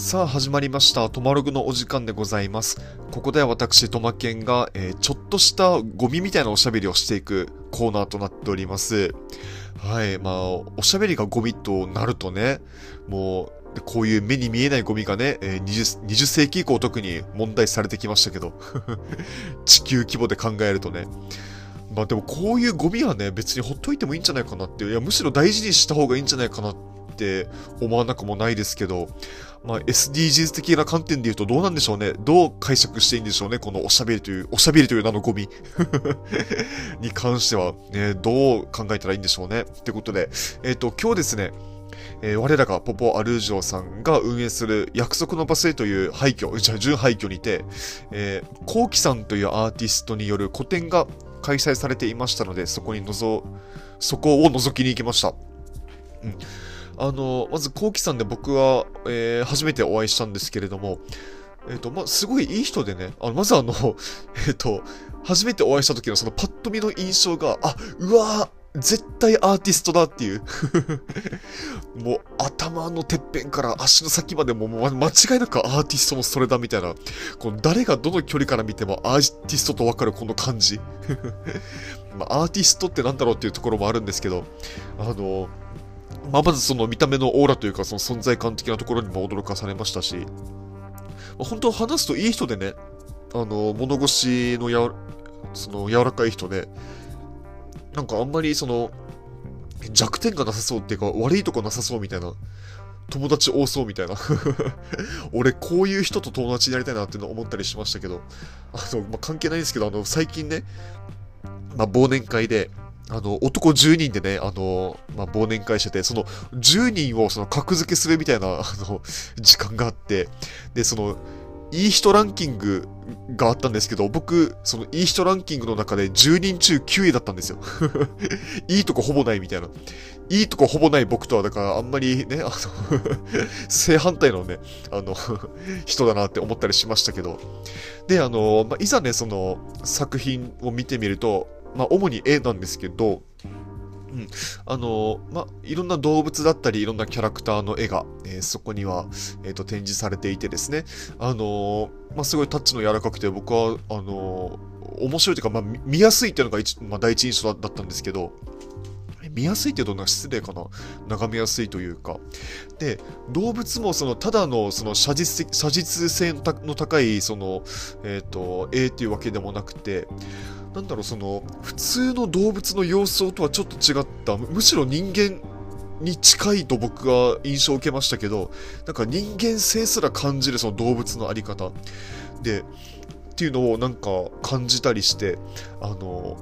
さあ始まりました。トマログのお時間でございます。ここでは私、トマケンが、えーちょっとしたゴミみたいなおしゃべりをしていくコーナーとなっております。はい。まあ、おしゃべりがゴミとなるとね、もう、こういう目に見えないゴミがね、えー 20, 20世紀以降特に問題されてきましたけど、地球規模で考えるとね。まあでもこういうゴミはね、別にほっといてもいいんじゃないかなっていう、いやむしろ大事にした方がいいんじゃないかなってて思わなくもないですけど、まあ SDGs 的な観点で言うとどうなんでしょうね。どう解釈していいんでしょうね。このおしゃべりという、おしゃべりという名のゴミ に関しては、ね、どう考えたらいいんでしょうね。ってことで、えっ、と、今日ですね、えー我らがポポアルージョさんが運営する約束の場所へという廃墟、じゃあ準廃墟にて、えー、コウキさんというアーティストによる個展が開催されていましたので、そこにのぞ、そこを覗きに行きました。うん。あの、まず、コウキさんで僕は、えー初めてお会いしたんですけれども、えっ、と、ま、すごいいい人でね、あの、まずあの、えっ、と、初めてお会いした時のそのパッと見の印象が、あ、うわー絶対アーティストだっていう。もう頭のてっぺんから足の先までももう間違いなくアーティストのそれだみたいな。この誰がどの距離から見てもアーティストとわかるこの感じ。アーティストってなんだろうっていうところもあるんですけど、あの、まあ、まずその見た目のオーラというかその存在感的なところにも驚かされましたし、まあ、本当話すといい人でね、あの、物腰のやその柔らかい人で、なんかあんまりその弱点がなさそうっていうか悪いとこなさそうみたいな友達多そうみたいな。俺こういう人と友達になりたいなっていうの思ったりしましたけどあの、まあ、関係ないんですけどあの最近ね、まあ、忘年会であの男10人でねあの、まあ、忘年会しててその10人をその格付けするみたいなあの時間があってでそのいい人ランキングがあったんですけど、僕、そのいい人ランキングの中で10人中9位だったんですよ。いいとこほぼないみたいな。いいとこほぼない僕とは、だからあんまりね、あの 正反対のね、あの人だなって思ったりしましたけど。で、あの、まあ、いざね、その作品を見てみると、まあ、主に絵なんですけど、うん、あのまあ、いろんな動物だったり、いろんなキャラクターの絵が、えーそこには、えーと展示されていてですね、あのまあ、すごいタッチの柔らかくて、僕は、あの面白いというか、まあ、見やすいっていうのが一、まあ、第一印象だったんですけど、見やすいってどんな失礼かな？眺めやすいというか。で、動物もその、ただのその写実写実性の高い、その、えっ、と、絵っていうわけでもなくて、なんだろう、その、普通の動物の様相とはちょっと違った、むしろ人間に近いと僕は印象を受けましたけど、なんか人間性すら感じるその動物の在り方。で、っていうのをなんか感じたりして、あの、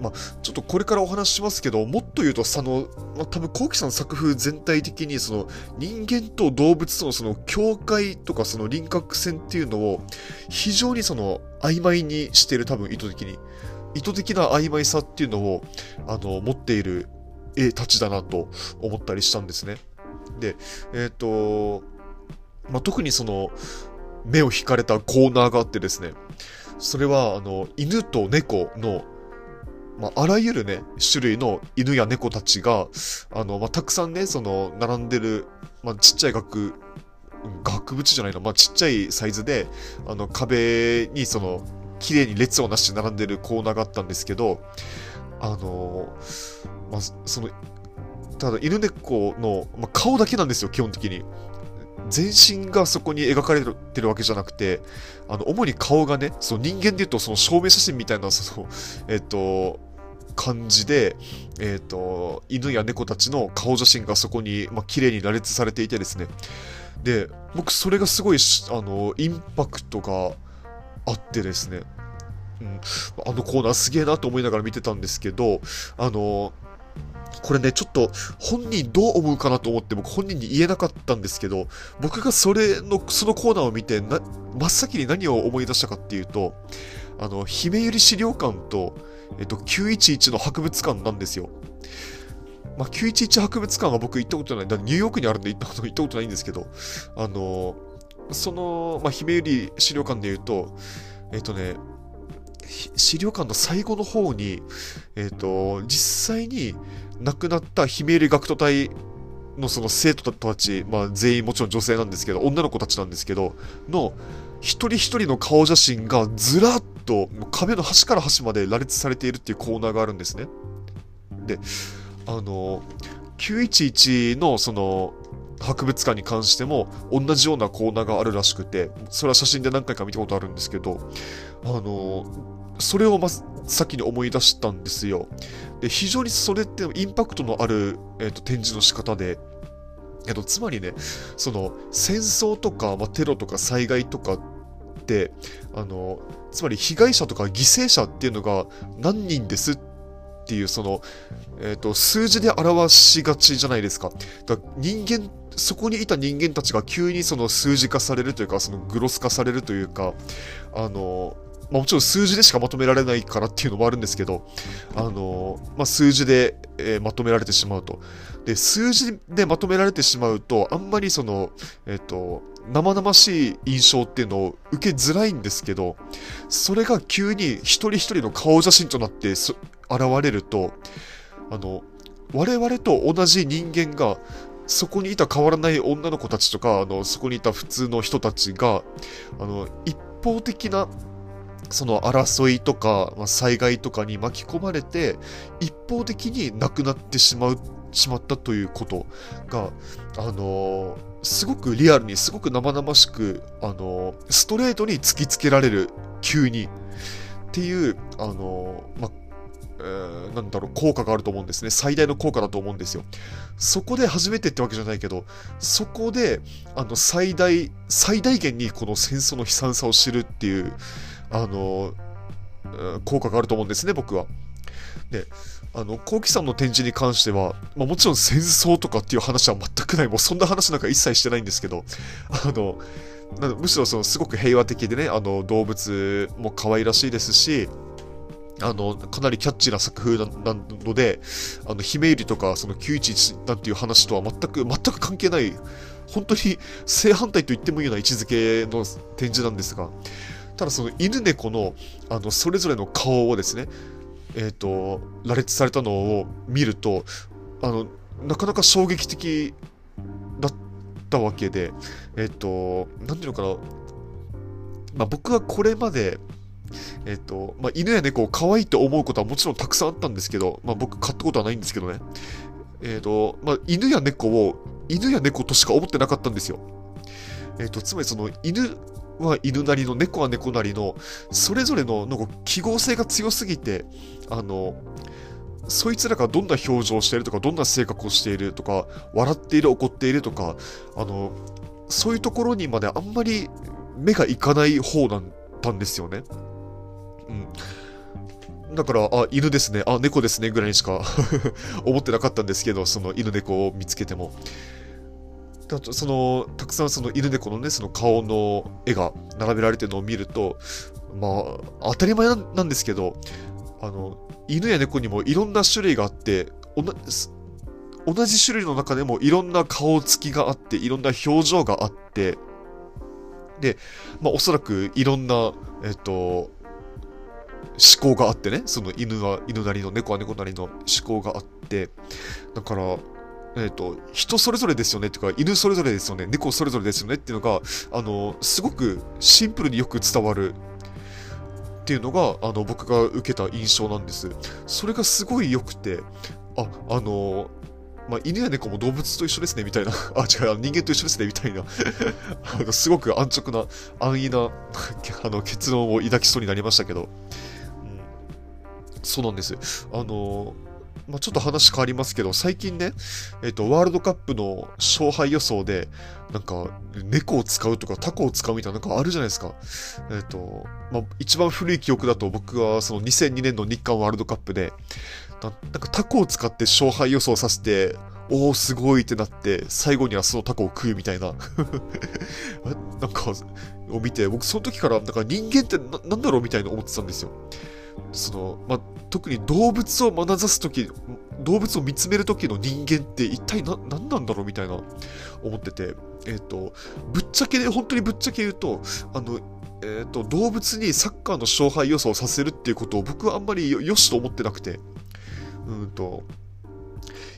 まあ、ちょっとこれからお話しますけど、もっと言うと、その、まあ、多分、コウキさんの作風全体的に、その、人間と動物とのその境界とかその輪郭線っていうのを、非常にその、曖昧にしてる、多分意図的に。意図的な曖昧さっていうのを、あの、持っている絵たちだなと思ったりしたんですね。で、えっ、と、まあ、特にその、目を引かれたコーナーがあってですね、それは、あの、犬と猫の、まあ、あらゆるね、種類の犬や猫たちが、あの、まあ、たくさんね、その、並んでる、まあ、ちっちゃい額、額縁じゃないな、まあ、ちっちゃいサイズで、あの、壁にその、綺麗に列をなして並んでるコーナーがあったんですけど、あのまあ、その、ただ犬猫の、まあ、顔だけなんですよ、基本的に。全身がそこに描かれてるわけじゃなくて、あの、主に顔がね、その人間で言うとその証明写真みたいな、その、えっと、感じで、えっと、犬や猫たちの顔写真がそこに、まあ、綺麗に羅列されていてですね。で、僕それがすごい、あの、インパクトがあってですね。うん、あのコーナーすげえなと思いながら見てたんですけど、あの、これね、ちょっと本人どう思うかなと思って僕本人に言えなかったんですけど、僕がそれの、そのコーナーを見てな、真っ先に何を思い出したかっていうと、あの、姫百合資料館と、えっと、911の博物館なんですよ。まあ、911博物館は僕行ったことない。だニューヨークにあるんで行った行ったことないんですけど、あの、その、まあ、姫百合資料館で言うと、えっとね、資料館の最後の方に、えっ、と、実際に亡くなった姫入り学徒隊のその生徒たち、まあ、全員もちろん女性なんですけど、女の子たちなんですけど、の一人一人の顔写真がずらっと壁の端から端まで羅列されているっていうコーナーがあるんですね。で、あの、911のその博物館に関しても同じようなコーナーがあるらしくて、それは写真で何回か見たことあるんですけど、あの、それをまず先に思い出したんですよ。で、非常にそれってインパクトのある、えーと、展示の仕方で、えっと、つまりね、その戦争とか、まあ、テロとか災害とかって、あの、つまり被害者とか犠牲者っていうのが何人ですっていう、その、えっ、ー、と、数字で表しがちじゃないですか。だか人間、そこにいた人間たちが急にその数字化されるというか、そのグロス化されるというか、あの、まあ、もちろん数字でしかまとめられないからっていうのもあるんですけど、あのまあ、数字で、えー、まとめられてしまうと。で、数字でまとめられてしまうと、あんまりその、えっ、ー、と、生々しい印象っていうのを受けづらいんですけど、それが急に一人一人の顔写真となって現れると、あの、我々と同じ人間が、そこにいた変わらない女の子たちとか、あの、そこにいた普通の人たちが、あの、一方的なその争いとか、まあ、災害とかに巻き込まれて一方的に亡くなってしまうしまったということが、あのー、すごくリアルにすごく生々しく、あの、ストレートに突きつけられる急にっていう、あの、まえ、なんだろう、効果があると思うんですね。最大の効果だと思うんですよ。そこで初めてってわけじゃないけど、そこで、あの、最大、最大限にこの戦争の悲惨さを知るっていう、あの、効果があると思うんですね、僕は。で、あの、コウキさんの展示に関しては、まあ、もちろん戦争とかっていう話は全くない、もうそんな話なんか一切してないんですけど、あの、むしろそのすごく平和的でね、あの動物も可愛らしいですし、あの、かなりキャッチーな作風なので、あの、姫入りとか、その911なんていう話とは全く、全く関係ない、本当に 正反対と言ってもいいような位置づけの展示なんですが、ただその犬猫のあのそれぞれの顔をですね、えっ、ー、と、羅列されたのを見ると、あの、なかなか衝撃的だったわけで、えっ、ー、と、なんていうのかな、まあ、僕はこれまで、えっ、ー、と、まあ、犬や猫を可愛いと思うことはもちろんたくさんあったんですけど、まあ、僕買ったことはないんですけどね。えっ、と、まあ、犬や猫を犬や猫としか思ってなかったんですよ。えっ、と、つまりその犬は犬なりの、猫は猫なりの、それぞれのなんか記号性が強すぎて、あの、そいつらがどんな表情をしているとか、どんな性格をしているとか、笑っている、怒っているとか、あの、そういうところにまであんまり目がいかない方だったんですよね。うん。だから、あ、犬ですね、あ、猫ですね、ぐらいにしか 思ってなかったんですけど、その犬猫を見つけても。だとそのたくさんその犬猫のねその顔の絵が並べられてるのを見るとまあ当たり前なんですけどあの犬や猫にもいろんな種類があって同じ種類の中でもいろんな顔つきがあっていろんな表情があってで、まあ、おそらくいろんなえっと思考があってねその犬は犬なりの猫は猫なりの思考があってだからえっ、ー、と、人それぞれですよねっていうか、犬それぞれですよね、猫それぞれですよねっていうのが、あの、すごくシンプルによく伝わるっていうのが、あの、僕が受けた印象なんです。それがすごい良くて、あ、あの、まあ、犬や猫も動物と一緒ですね、みたいな。あ、違う、人間と一緒ですね、みたいな。あのすごく安直な、安易な あの結論を抱きそうになりましたけど。うん、そうなんです。あのまあ、ちょっと話変わりますけど、最近ね、えっ、と、ワールドカップの勝敗予想で、なんか、猫を使うとかタコを使うみたいななんかあるじゃないですか。えっ、と、まあ、一番古い記憶だと僕はその2002年の日韓ワールドカップで、ななんかタコを使って勝敗予想させて、おおすごいってなって、最後にはそのタコを食うみたいな なんか、を見て、僕その時から、なんか人間ってななんだろうみたいな思ってたんですよ。その、まあ、特に動物を眼差す時動物を見つめる時の人間って一体何なんだろうみたいな思ってて、えっ、ー、と、ぶっちゃけで、本当にぶっちゃけ言うと、あの、えっ、ー、と、動物にサッカーの勝敗予想をさせるっていうことを僕はあんまりよしと思ってなくて、うんと、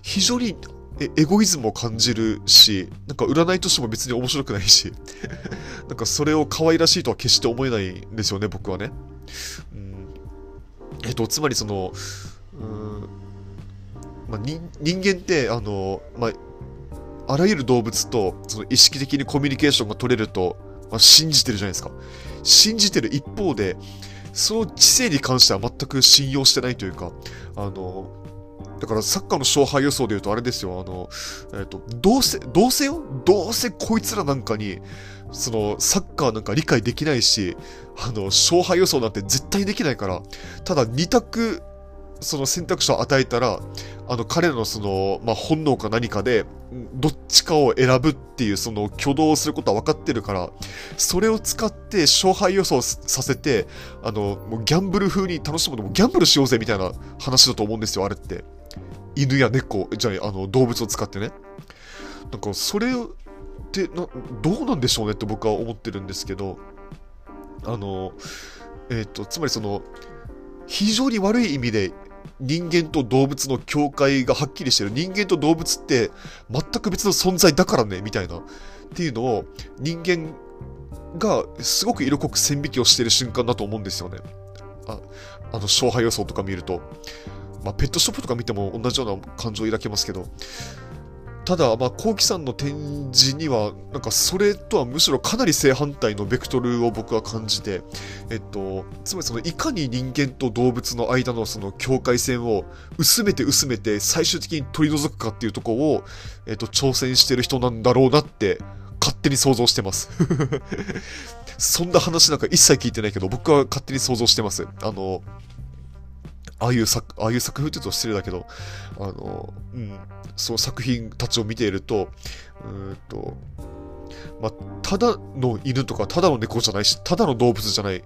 非常にえエゴイズムを感じるし、なんか占いとしても別に面白くないし、なんかそれを可愛らしいとは決して思えないんですよね、僕はね。うん、えっと、つまりその、うんまあ、人間って、あの、まあ、あらゆる動物とその意識的にコミュニケーションが取れると、まあ、信じてるじゃないですか。信じてる一方で、その知性に関しては全く信用してないというか、あの、だからサッカーの勝敗予想で言うとあれですよ、あの、えっ、ー、と、どうせ、どうせよ？どうせこいつらなんかに、その、サッカーなんか理解できないし、あの、勝敗予想なんて絶対できないから、ただ2択その選択肢を与えたら、あの彼らのその、まあ、本能か何かで、どっちかを選ぶっていうその挙動をすることは分かってるから、それを使って勝敗予想させて、あの、もうギャンブル風に楽しむのもギャンブルしようぜみたいな話だと思うんですよ、あれって。犬や猫、じゃあ、あの、動物を使ってね。なんか、それってな、どうなんでしょうねって僕は思ってるんですけど、あの、えっ、ー、と、つまりその、非常に悪い意味で人間と動物の境界がはっきりしてる。人間と動物って全く別の存在だからね、みたいな。っていうのを人間がすごく色濃く線引きをしてる瞬間だと思うんですよね。ああの勝敗予想とか見ると。まあ、ペットショップとか見ても同じような感情を抱けますけど。ただ、まあ、幸喜さんの展示には、なんかそれとはむしろかなり正反対のベクトルを僕は感じて、えっと、つまりそのいかに人間と動物の間のその境界線を薄めて薄めて最終的に取り除くかっていうところを、えっと、挑戦してる人なんだろうなって勝手に想像してます そんな話なんか一切聞いてないけど、僕は勝手に想像してます。あの、ああいう作、ああいう作風って言うと失礼だけど、あの、うん、その作品たちを見ていると、うんと、まあ、ただの犬とかただの猫じゃないし、ただの動物じゃない。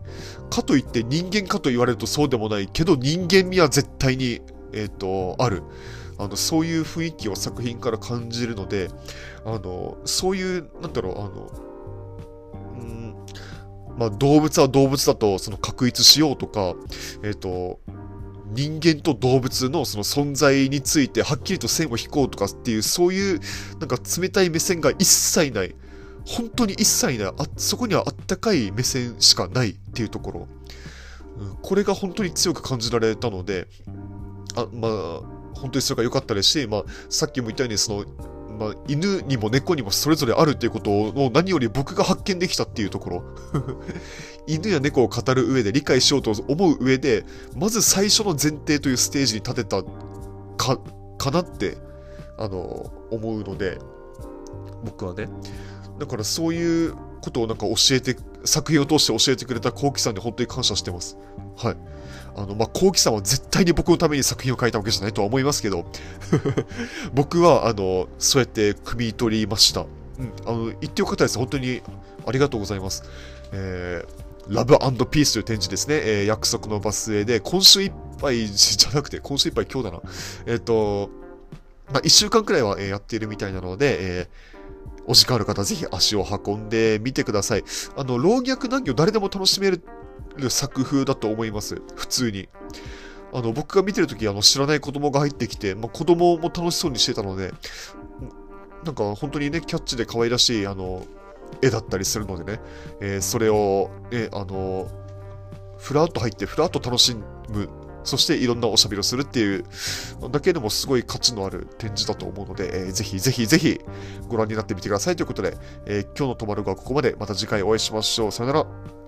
かといって人間かと言われるとそうでもないけど、人間味は絶対に、えっ、ー、と、ある。あの、そういう雰囲気を作品から感じるので、あの、そういう、なんだろう、あの、うん、まあ、動物は動物だと、その、確立しようとか、えっ、ー、と、人間と動物のその存在についてはっきりと線を引こうとかっていうそういうなんか冷たい目線が一切ない。本当に一切ないあそこにはあったかい目線しかないっていうところ、うん、これが本当に強く感じられたのであまあ本当にそれが良かったですし、まあ、さっきも言ったようにそのまあ、犬にも猫にもそれぞれあるっていうことを何より僕が発見できたっていうところ。犬や猫を語る上で理解しようと思う上でまず最初の前提というステージに立てたかかなってあの思うので。僕はね。だからそういうことをなんか教えて作品を通して教えてくれた幸喜さんに本当に感謝してます。はい。あの、まあ、幸喜さんは絶対に僕のために作品を書いたわけじゃないとは思いますけど 僕は、あの、そうやって汲み取りました。うん、あの、言ってよかったです。本当にありがとうございます。えー、ラブピースという展示ですね。えー、約束のバスへで、今週いっぱいじゃなくて、今週いっぱい今日だな。えっ、ー、と、まあ、1週間くらいは、え、やっているみたいなので、えー、お時間ある方、ぜひ足を運んでみてください。あの、老若男女誰でも楽しめるる作風だと思います。普通に。あの、僕が見てるとき、あの、知らない子供が入ってきて、まあ、子供も楽しそうにしてたので、なんか本当にね、キャッチで可愛らしい、あの、絵だったりするのでね、えー、それを、ね、あの、ふらっと入って、ふらっと楽しむ、そしていろんなおしゃべりをするっていうだけでもすごい価値のある展示だと思うので、えー、ぜひぜひぜひご覧になってみてくださいということで、えー、今日のとまるがここまで。また次回お会いしましょう。さよなら。